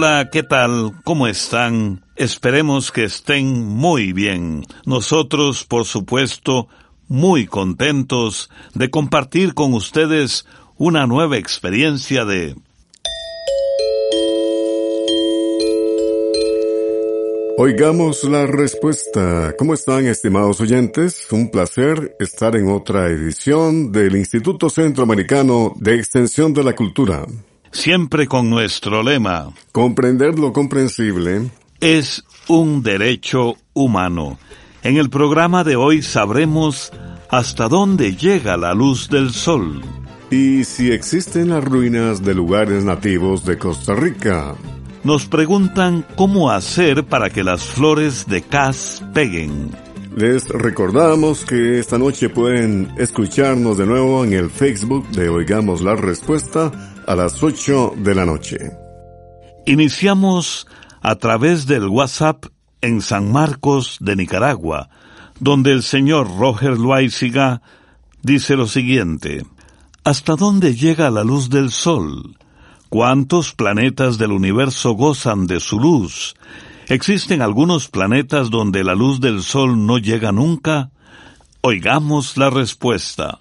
Hola, ¿qué tal? ¿Cómo están? Esperemos que estén muy bien. Nosotros, por supuesto, muy contentos de compartir con ustedes una nueva experiencia de Oigamos la respuesta. ¿Cómo están, estimados oyentes? Un placer estar en otra edición del Instituto Centroamericano de Extensión de la Cultura. Siempre con nuestro lema. Comprender lo comprensible. Es un derecho humano. En el programa de hoy sabremos hasta dónde llega la luz del sol. Y si existen las ruinas de lugares nativos de Costa Rica nos preguntan cómo hacer para que las flores de cas peguen. Les recordamos que esta noche pueden escucharnos de nuevo en el Facebook de Oigamos la Respuesta a las 8 de la noche. Iniciamos a través del WhatsApp en San Marcos de Nicaragua, donde el señor Roger Loaiziga dice lo siguiente. ¿Hasta dónde llega la luz del sol? ¿Cuántos planetas del universo gozan de su luz? ¿Existen algunos planetas donde la luz del Sol no llega nunca? Oigamos la respuesta.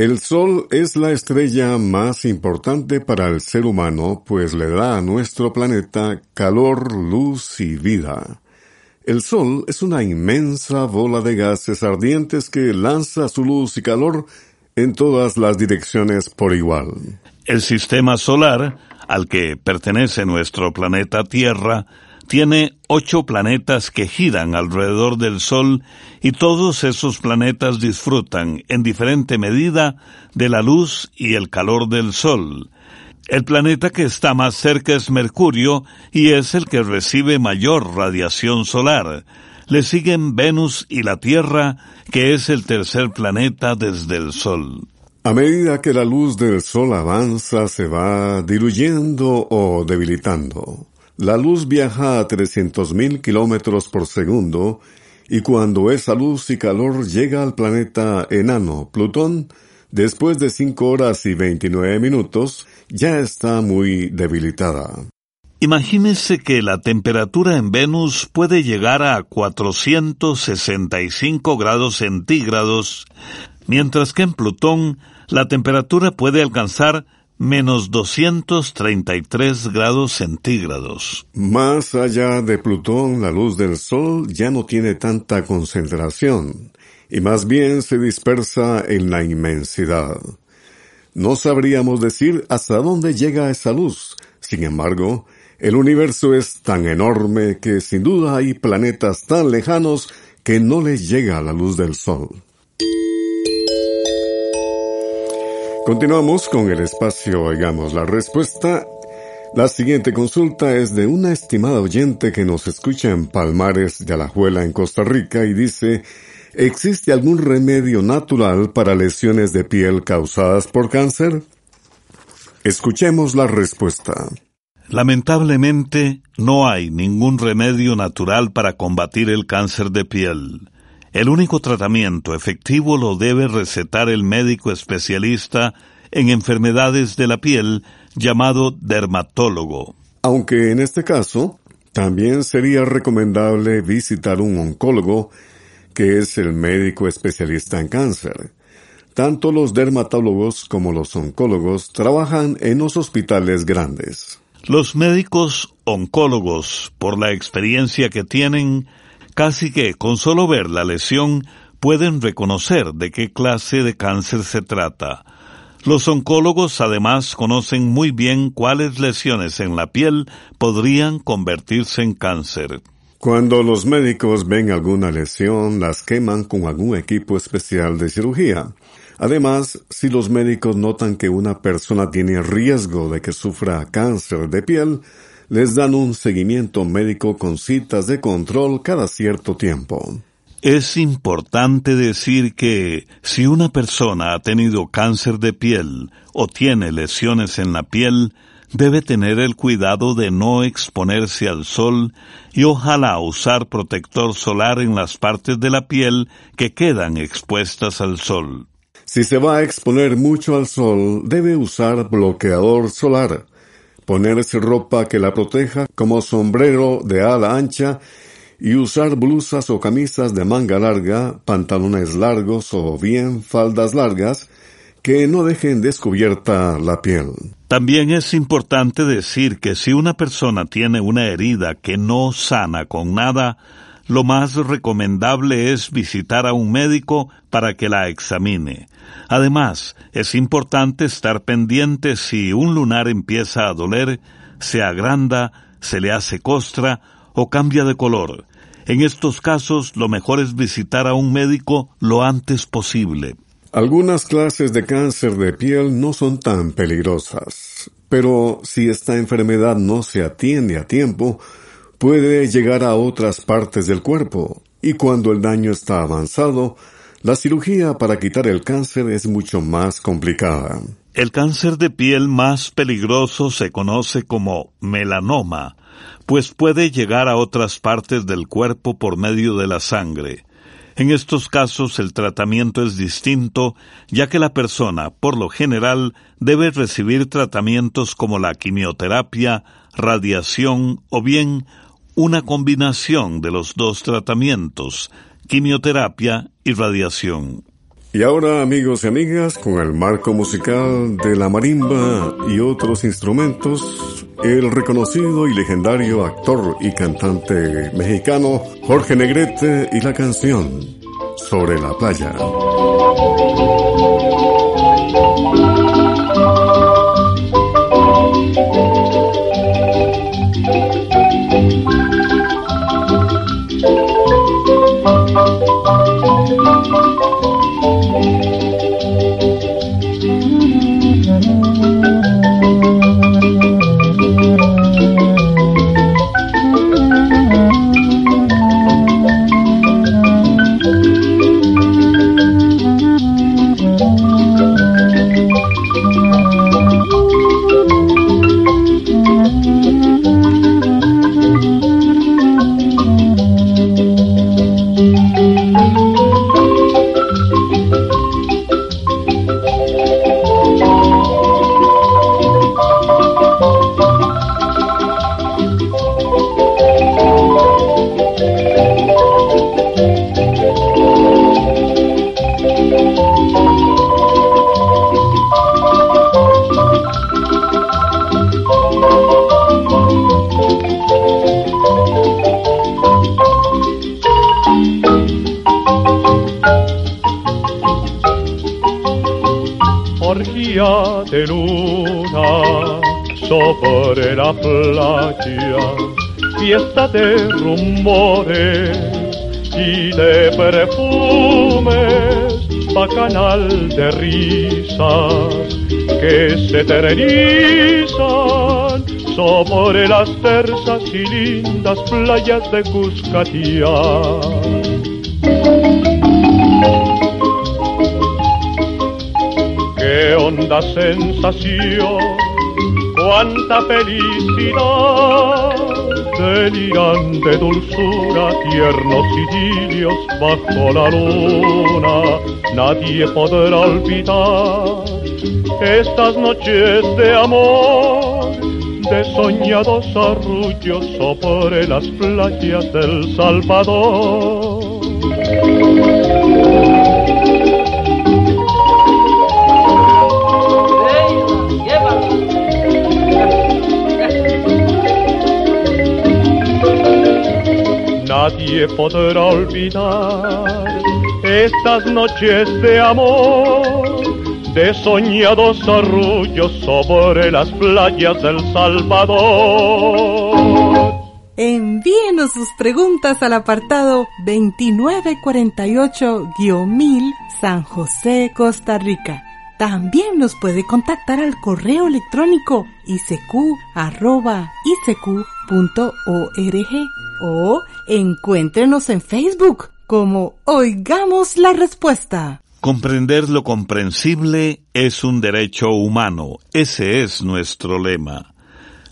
El Sol es la estrella más importante para el ser humano, pues le da a nuestro planeta calor, luz y vida. El Sol es una inmensa bola de gases ardientes que lanza su luz y calor en todas las direcciones por igual. El sistema solar, al que pertenece nuestro planeta Tierra, tiene ocho planetas que giran alrededor del Sol y todos esos planetas disfrutan en diferente medida de la luz y el calor del Sol. El planeta que está más cerca es Mercurio y es el que recibe mayor radiación solar. Le siguen Venus y la Tierra, que es el tercer planeta desde el Sol. A medida que la luz del sol avanza, se va diluyendo o debilitando. La luz viaja a 300.000 kilómetros por segundo y cuando esa luz y calor llega al planeta enano Plutón, después de 5 horas y 29 minutos, ya está muy debilitada. Imagínese que la temperatura en Venus puede llegar a 465 grados centígrados, mientras que en Plutón la temperatura puede alcanzar menos 233 grados centígrados. Más allá de Plutón, la luz del Sol ya no tiene tanta concentración y más bien se dispersa en la inmensidad. No sabríamos decir hasta dónde llega esa luz. Sin embargo, el universo es tan enorme que sin duda hay planetas tan lejanos que no les llega la luz del Sol. Continuamos con el espacio Oigamos la Respuesta. La siguiente consulta es de una estimada oyente que nos escucha en Palmares de Alajuela, en Costa Rica, y dice, ¿existe algún remedio natural para lesiones de piel causadas por cáncer? Escuchemos la respuesta. Lamentablemente, no hay ningún remedio natural para combatir el cáncer de piel. El único tratamiento efectivo lo debe recetar el médico especialista en enfermedades de la piel llamado dermatólogo. Aunque en este caso, también sería recomendable visitar un oncólogo, que es el médico especialista en cáncer. Tanto los dermatólogos como los oncólogos trabajan en los hospitales grandes. Los médicos oncólogos, por la experiencia que tienen, Casi que con solo ver la lesión pueden reconocer de qué clase de cáncer se trata. Los oncólogos además conocen muy bien cuáles lesiones en la piel podrían convertirse en cáncer. Cuando los médicos ven alguna lesión, las queman con algún equipo especial de cirugía. Además, si los médicos notan que una persona tiene riesgo de que sufra cáncer de piel, les dan un seguimiento médico con citas de control cada cierto tiempo. Es importante decir que si una persona ha tenido cáncer de piel o tiene lesiones en la piel, debe tener el cuidado de no exponerse al sol y ojalá usar protector solar en las partes de la piel que quedan expuestas al sol. Si se va a exponer mucho al sol, debe usar bloqueador solar ponerse ropa que la proteja como sombrero de ala ancha y usar blusas o camisas de manga larga, pantalones largos o bien faldas largas que no dejen descubierta la piel. También es importante decir que si una persona tiene una herida que no sana con nada, lo más recomendable es visitar a un médico para que la examine. Además, es importante estar pendiente si un lunar empieza a doler, se agranda, se le hace costra o cambia de color. En estos casos, lo mejor es visitar a un médico lo antes posible. Algunas clases de cáncer de piel no son tan peligrosas, pero si esta enfermedad no se atiende a tiempo, puede llegar a otras partes del cuerpo, y cuando el daño está avanzado, la cirugía para quitar el cáncer es mucho más complicada. El cáncer de piel más peligroso se conoce como melanoma, pues puede llegar a otras partes del cuerpo por medio de la sangre. En estos casos el tratamiento es distinto, ya que la persona, por lo general, debe recibir tratamientos como la quimioterapia, radiación o bien una combinación de los dos tratamientos, quimioterapia y radiación. Y ahora, amigos y amigas, con el marco musical de la marimba y otros instrumentos, el reconocido y legendario actor y cantante mexicano Jorge Negrete y la canción Sobre la playa. Fiesta de rumores y de perfumes, bacanal de risas que se eternizan sobre las tersas y lindas playas de Cuscatía. Qué honda sensación cuánta felicidad, delirante dulzura, tiernos idilios bajo la luna, nadie podrá olvidar estas noches de amor, de soñados arrullos sobre las playas del Salvador. Nadie podrá olvidar estas noches de amor, de soñados arrullos sobre las playas del Salvador. Envíenos sus preguntas al apartado 2948-1000 San José, Costa Rica. También nos puede contactar al correo electrónico isq.org o encuéntrenos en Facebook como Oigamos la Respuesta. Comprender lo comprensible es un derecho humano. Ese es nuestro lema.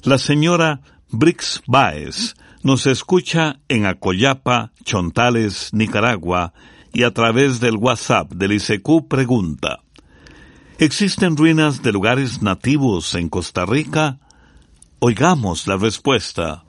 La señora Brix Baez nos escucha en Acoyapa, Chontales, Nicaragua, y a través del WhatsApp del ICQ pregunta. ¿Existen ruinas de lugares nativos en Costa Rica? Oigamos la respuesta.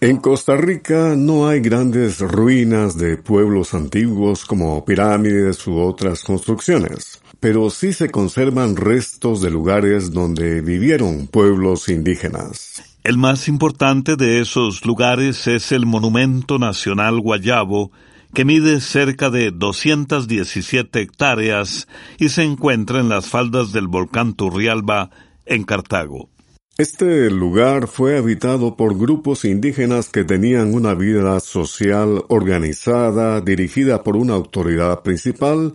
En Costa Rica no hay grandes ruinas de pueblos antiguos como pirámides u otras construcciones, pero sí se conservan restos de lugares donde vivieron pueblos indígenas. El más importante de esos lugares es el Monumento Nacional Guayabo, que mide cerca de 217 hectáreas y se encuentra en las faldas del volcán Turrialba, en Cartago. Este lugar fue habitado por grupos indígenas que tenían una vida social organizada, dirigida por una autoridad principal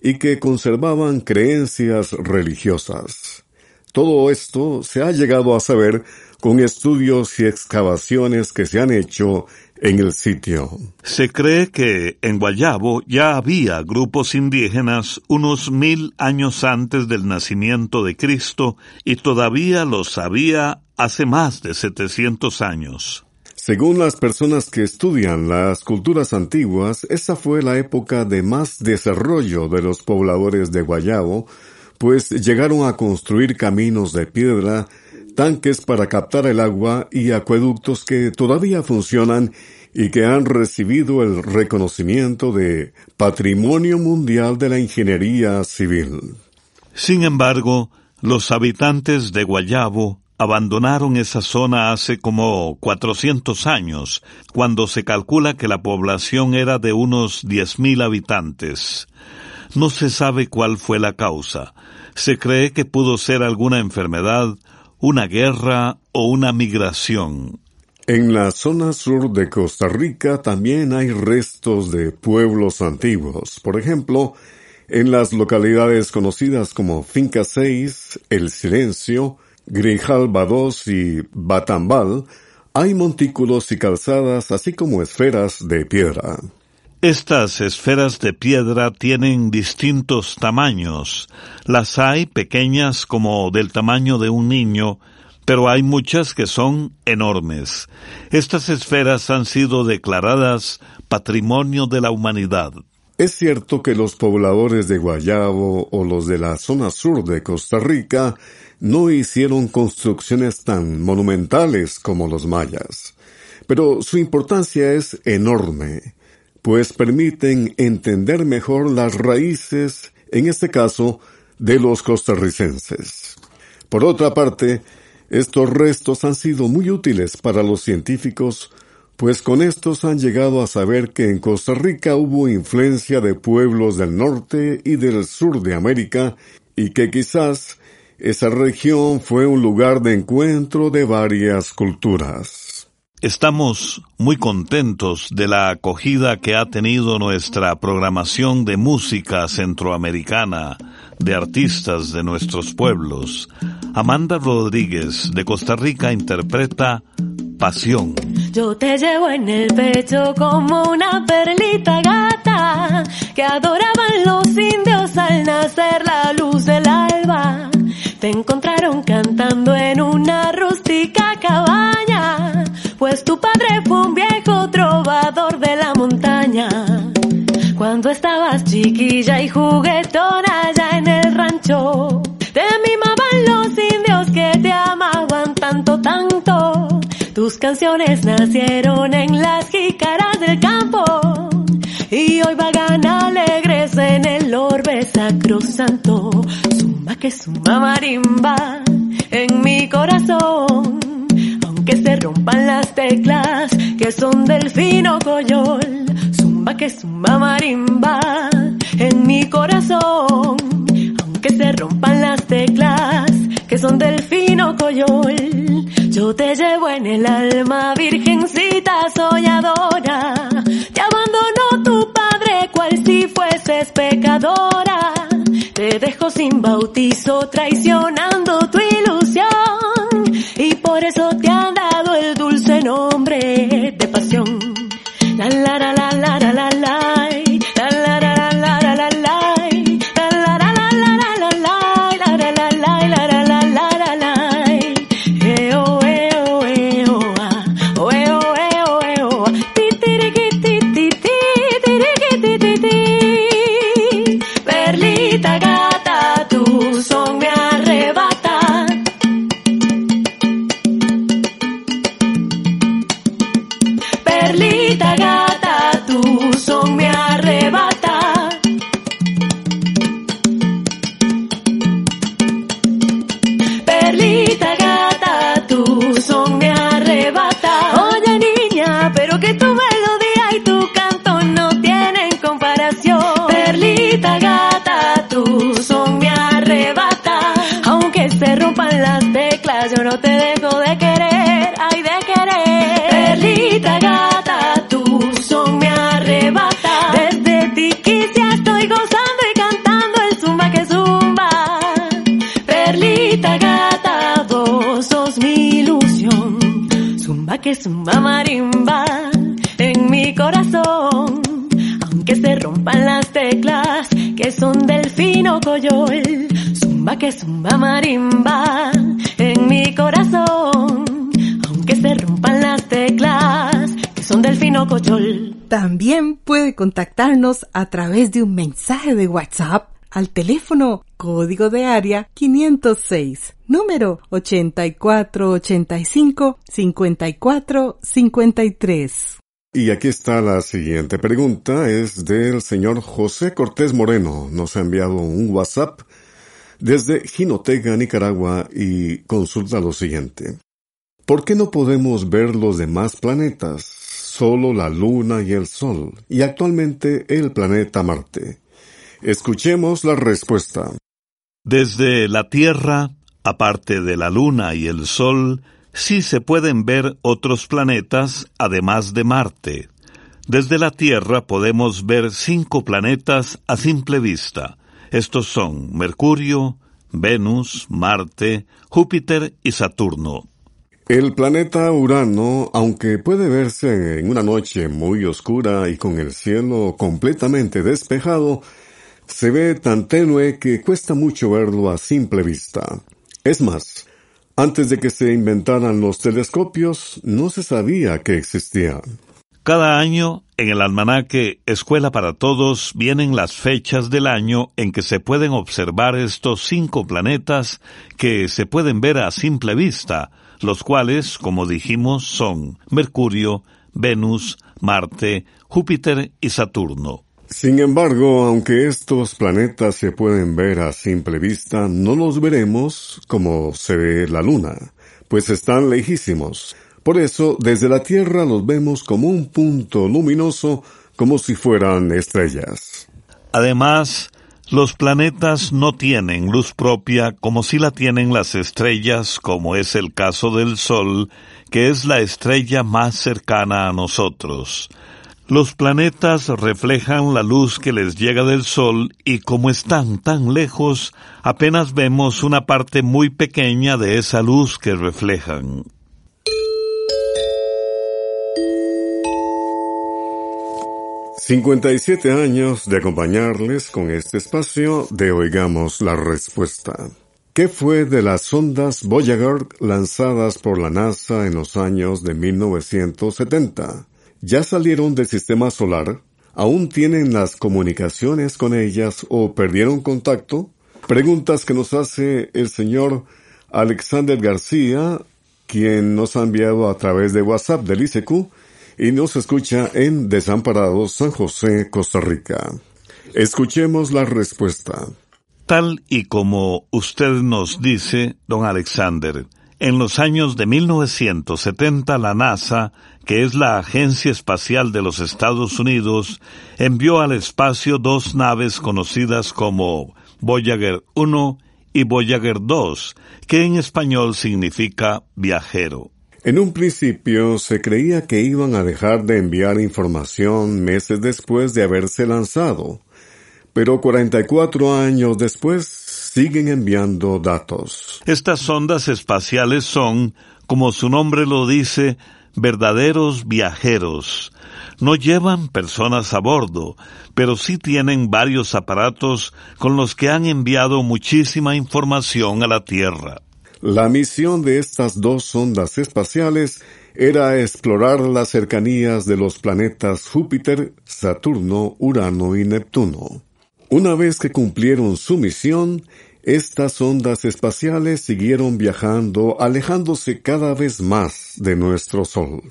y que conservaban creencias religiosas. Todo esto se ha llegado a saber con estudios y excavaciones que se han hecho en el sitio. Se cree que en Guayabo ya había grupos indígenas unos mil años antes del nacimiento de Cristo y todavía los había hace más de 700 años. Según las personas que estudian las culturas antiguas, esa fue la época de más desarrollo de los pobladores de Guayabo, pues llegaron a construir caminos de piedra, tanques para captar el agua y acueductos que todavía funcionan y que han recibido el reconocimiento de Patrimonio Mundial de la Ingeniería Civil. Sin embargo, los habitantes de Guayabo abandonaron esa zona hace como 400 años, cuando se calcula que la población era de unos 10.000 habitantes. No se sabe cuál fue la causa. Se cree que pudo ser alguna enfermedad, una guerra o una migración. En la zona sur de Costa Rica también hay restos de pueblos antiguos. Por ejemplo, en las localidades conocidas como Finca 6, El Silencio, Grinjalba 2 y Batambal, hay montículos y calzadas así como esferas de piedra. Estas esferas de piedra tienen distintos tamaños. Las hay pequeñas como del tamaño de un niño pero hay muchas que son enormes. Estas esferas han sido declaradas Patrimonio de la Humanidad. Es cierto que los pobladores de Guayabo o los de la zona sur de Costa Rica no hicieron construcciones tan monumentales como los mayas, pero su importancia es enorme, pues permiten entender mejor las raíces, en este caso, de los costarricenses. Por otra parte, estos restos han sido muy útiles para los científicos, pues con estos han llegado a saber que en Costa Rica hubo influencia de pueblos del norte y del sur de América y que quizás esa región fue un lugar de encuentro de varias culturas. Estamos muy contentos de la acogida que ha tenido nuestra programación de música centroamericana, de artistas de nuestros pueblos. Amanda Rodríguez de Costa Rica interpreta Pasión. Yo te llevo en el pecho como una perlita gata que adoraban los indios al nacer la luz del alba. Te encontraron cantando en una rústica cabaña, pues tu padre fue un viejo trovador de la montaña. Cuando estabas chiquilla y juguetona allá en el rancho, te mimaban los indios que te amaban tanto, tanto. Tus canciones nacieron en las jícaras del campo y hoy vagan alegres en el orbe sacrosanto. Zumba que zumba marimba en mi corazón, aunque se rompan las teclas que son del fino coyol. Zumba que zumba marimba en mi corazón, aunque se rompan las teclas que son del fino coyol. Yo te llevo en el alma, virgencita soñadora. Te abandonó tu padre cual si fueses pecadora. Te dejo sin bautizo, traicionando tu ilusión. Y por eso te han dado el dulce nombre de pasión. La la la la la la. La cantando el zumba que zumba. Perlita gata, vos sos mi ilusión. Zumba que zumba marimba en mi corazón. Aunque se rompan las teclas que son del fino coyol. Zumba que zumba marimba en mi corazón. Aunque se rompan las teclas que son del fino coyol. También puede contactarnos a través de un mensaje de WhatsApp al teléfono código de área 506, número 8485-5453. Y aquí está la siguiente pregunta, es del señor José Cortés Moreno. Nos ha enviado un WhatsApp desde Jinotega, Nicaragua, y consulta lo siguiente. ¿Por qué no podemos ver los demás planetas? Solo la Luna y el Sol, y actualmente el planeta Marte. Escuchemos la respuesta. Desde la Tierra, aparte de la Luna y el Sol, sí se pueden ver otros planetas además de Marte. Desde la Tierra podemos ver cinco planetas a simple vista. Estos son Mercurio, Venus, Marte, Júpiter y Saturno. El planeta Urano, aunque puede verse en una noche muy oscura y con el cielo completamente despejado, se ve tan tenue que cuesta mucho verlo a simple vista. Es más, antes de que se inventaran los telescopios, no se sabía que existía. Cada año, en el almanaque Escuela para Todos, vienen las fechas del año en que se pueden observar estos cinco planetas que se pueden ver a simple vista, los cuales, como dijimos, son Mercurio, Venus, Marte, Júpiter y Saturno. Sin embargo, aunque estos planetas se pueden ver a simple vista, no los veremos como se ve la Luna, pues están lejísimos. Por eso, desde la Tierra los vemos como un punto luminoso, como si fueran estrellas. Además, los planetas no tienen luz propia como si la tienen las estrellas, como es el caso del Sol, que es la estrella más cercana a nosotros. Los planetas reflejan la luz que les llega del Sol y como están tan lejos, apenas vemos una parte muy pequeña de esa luz que reflejan. Cincuenta y siete años de acompañarles con este espacio de Oigamos la Respuesta. ¿Qué fue de las sondas Voyager lanzadas por la NASA en los años de 1970? ya salieron del sistema solar, aún tienen las comunicaciones con ellas o perdieron contacto? Preguntas que nos hace el señor Alexander García, quien nos ha enviado a través de WhatsApp del ICQ y nos escucha en Desamparados, San José, Costa Rica. Escuchemos la respuesta. Tal y como usted nos dice, don Alexander, en los años de 1970 la NASA que es la Agencia Espacial de los Estados Unidos, envió al espacio dos naves conocidas como Voyager 1 y Voyager 2, que en español significa viajero. En un principio se creía que iban a dejar de enviar información meses después de haberse lanzado, pero 44 años después siguen enviando datos. Estas sondas espaciales son, como su nombre lo dice, verdaderos viajeros. No llevan personas a bordo, pero sí tienen varios aparatos con los que han enviado muchísima información a la Tierra. La misión de estas dos sondas espaciales era explorar las cercanías de los planetas Júpiter, Saturno, Urano y Neptuno. Una vez que cumplieron su misión, estas ondas espaciales siguieron viajando, alejándose cada vez más de nuestro Sol.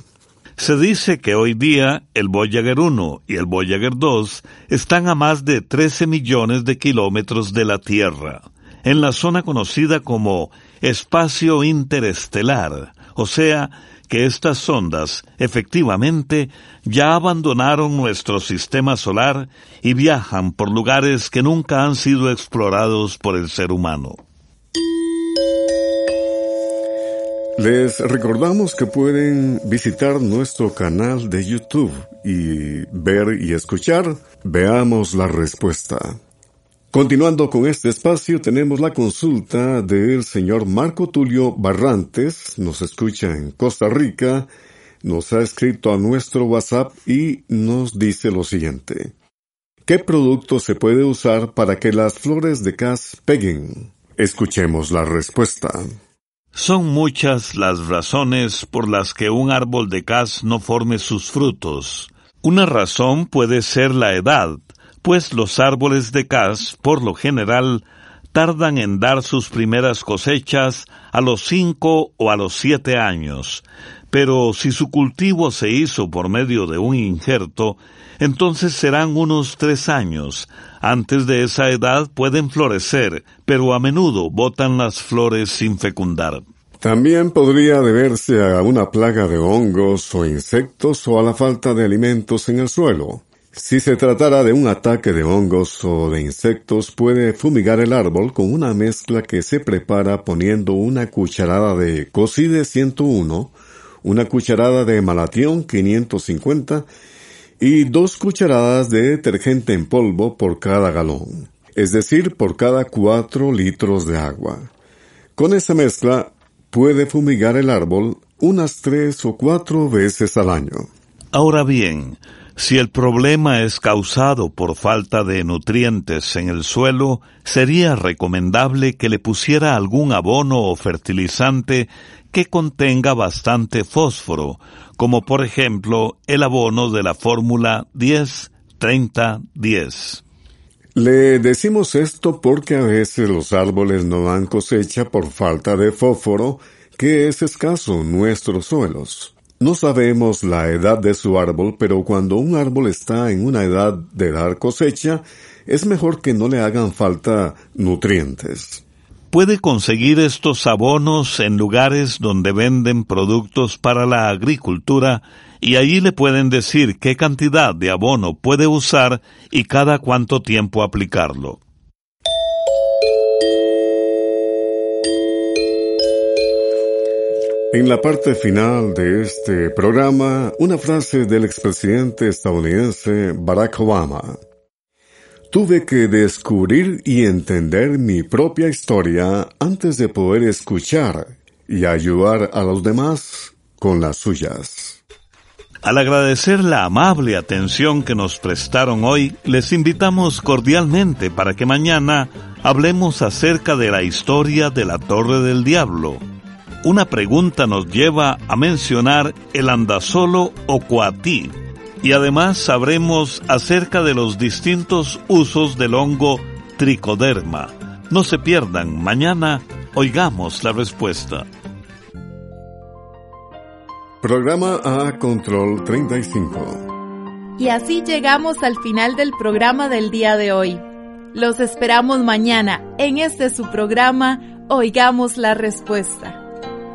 Se dice que hoy día el Voyager 1 y el Voyager 2 están a más de 13 millones de kilómetros de la Tierra, en la zona conocida como espacio interestelar, o sea, que estas sondas efectivamente ya abandonaron nuestro sistema solar y viajan por lugares que nunca han sido explorados por el ser humano. Les recordamos que pueden visitar nuestro canal de YouTube y ver y escuchar. Veamos la respuesta. Continuando con este espacio, tenemos la consulta del señor Marco Tulio Barrantes, nos escucha en Costa Rica, nos ha escrito a nuestro WhatsApp y nos dice lo siguiente. ¿Qué producto se puede usar para que las flores de cas peguen? Escuchemos la respuesta. Son muchas las razones por las que un árbol de cas no forme sus frutos. Una razón puede ser la edad, pues los árboles de cas, por lo general, tardan en dar sus primeras cosechas a los cinco o a los siete años, pero si su cultivo se hizo por medio de un injerto, entonces serán unos tres años. Antes de esa edad pueden florecer, pero a menudo botan las flores sin fecundar. También podría deberse a una plaga de hongos o insectos o a la falta de alimentos en el suelo. Si se tratara de un ataque de hongos o de insectos, puede fumigar el árbol con una mezcla que se prepara poniendo una cucharada de cocide 101, una cucharada de malatión 550 y dos cucharadas de detergente en polvo por cada galón, es decir, por cada cuatro litros de agua. Con esa mezcla puede fumigar el árbol unas tres o cuatro veces al año. Ahora bien, si el problema es causado por falta de nutrientes en el suelo, sería recomendable que le pusiera algún abono o fertilizante que contenga bastante fósforo, como por ejemplo el abono de la fórmula 10-30-10. Le decimos esto porque a veces los árboles no dan cosecha por falta de fósforo, que es escaso en nuestros suelos. No sabemos la edad de su árbol, pero cuando un árbol está en una edad de dar cosecha, es mejor que no le hagan falta nutrientes. Puede conseguir estos abonos en lugares donde venden productos para la agricultura y allí le pueden decir qué cantidad de abono puede usar y cada cuánto tiempo aplicarlo. En la parte final de este programa, una frase del expresidente estadounidense Barack Obama. Tuve que descubrir y entender mi propia historia antes de poder escuchar y ayudar a los demás con las suyas. Al agradecer la amable atención que nos prestaron hoy, les invitamos cordialmente para que mañana hablemos acerca de la historia de la Torre del Diablo una pregunta nos lleva a mencionar el andasolo o coatí, y además sabremos acerca de los distintos usos del hongo tricoderma. No se pierdan, mañana oigamos la respuesta. Programa A Control 35. Y así llegamos al final del programa del día de hoy. Los esperamos mañana en este su programa Oigamos la Respuesta.